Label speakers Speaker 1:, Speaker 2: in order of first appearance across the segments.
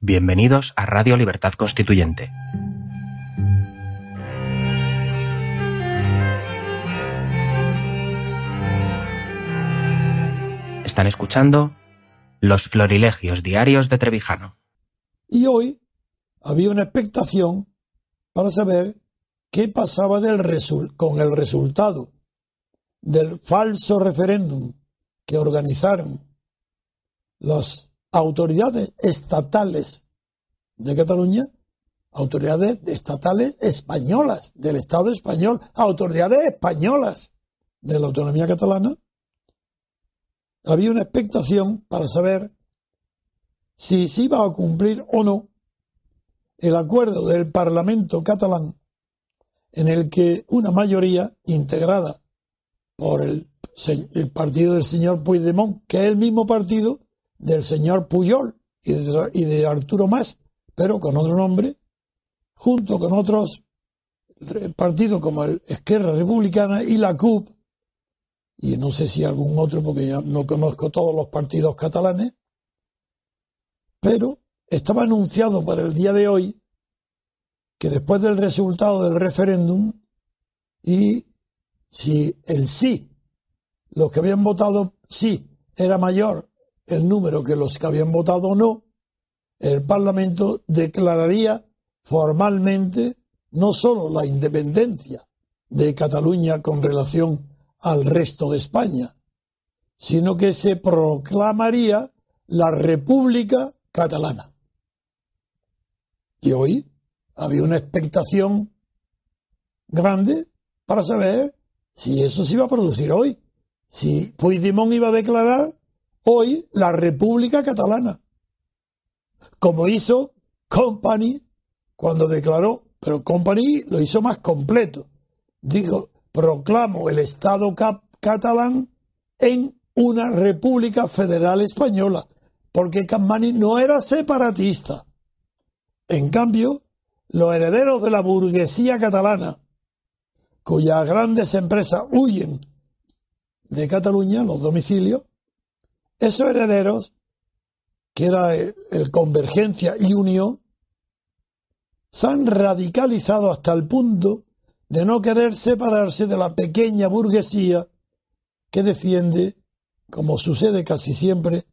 Speaker 1: Bienvenidos a Radio Libertad Constituyente. Están escuchando Los Florilegios Diarios de Trevijano.
Speaker 2: Y hoy había una expectación para saber qué pasaba con el resultado del falso referéndum que organizaron las autoridades estatales de Cataluña, autoridades estatales españolas del Estado español, autoridades españolas de la autonomía catalana, había una expectación para saber si se iba a cumplir o no el acuerdo del Parlamento catalán en el que una mayoría integrada por el, el partido del señor Puigdemont, que es el mismo partido del señor Puyol y de, y de Arturo Mas, pero con otro nombre, junto con otros re- partidos como el Esquerra Republicana y la CUP, y no sé si algún otro porque ya no conozco todos los partidos catalanes, pero estaba anunciado para el día de hoy que después del resultado del referéndum y si el sí, los que habían votado sí era mayor el número que los que habían votado no, el Parlamento declararía formalmente no sólo la independencia de Cataluña con relación al resto de España, sino que se proclamaría la República Catalana. Y hoy había una expectación grande para saber si eso se iba a producir hoy. Si Puigdemont iba a declarar hoy la República Catalana, como hizo Company cuando declaró, pero Company lo hizo más completo. Dijo, proclamo el Estado catalán en una República Federal Española, porque Company no era separatista. En cambio, los herederos de la burguesía catalana, cuyas grandes empresas huyen de Cataluña, los domicilios, esos herederos, que era el, Convergencia y Unión, se han radicalizado hasta el punto de no querer separarse de la pequeña burguesía que defiende, como sucede casi siempre,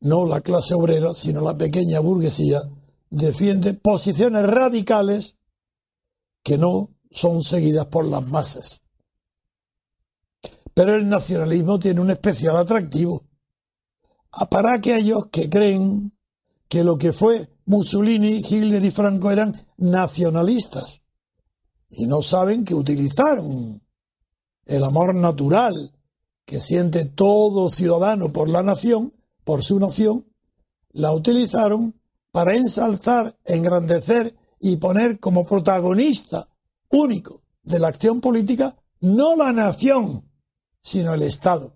Speaker 2: no la clase obrera, sino la pequeña burguesía, defiende posiciones radicales que no son seguidas por las masas. Pero el nacionalismo tiene un especial atractivo para aquellos que creen que lo que fue Mussolini, Hitler y Franco eran nacionalistas y no saben que utilizaron el amor natural que siente todo ciudadano por la nación, por su nación, la utilizaron para ensalzar, engrandecer y poner como protagonista único de la acción política no la nación, sino el Estado.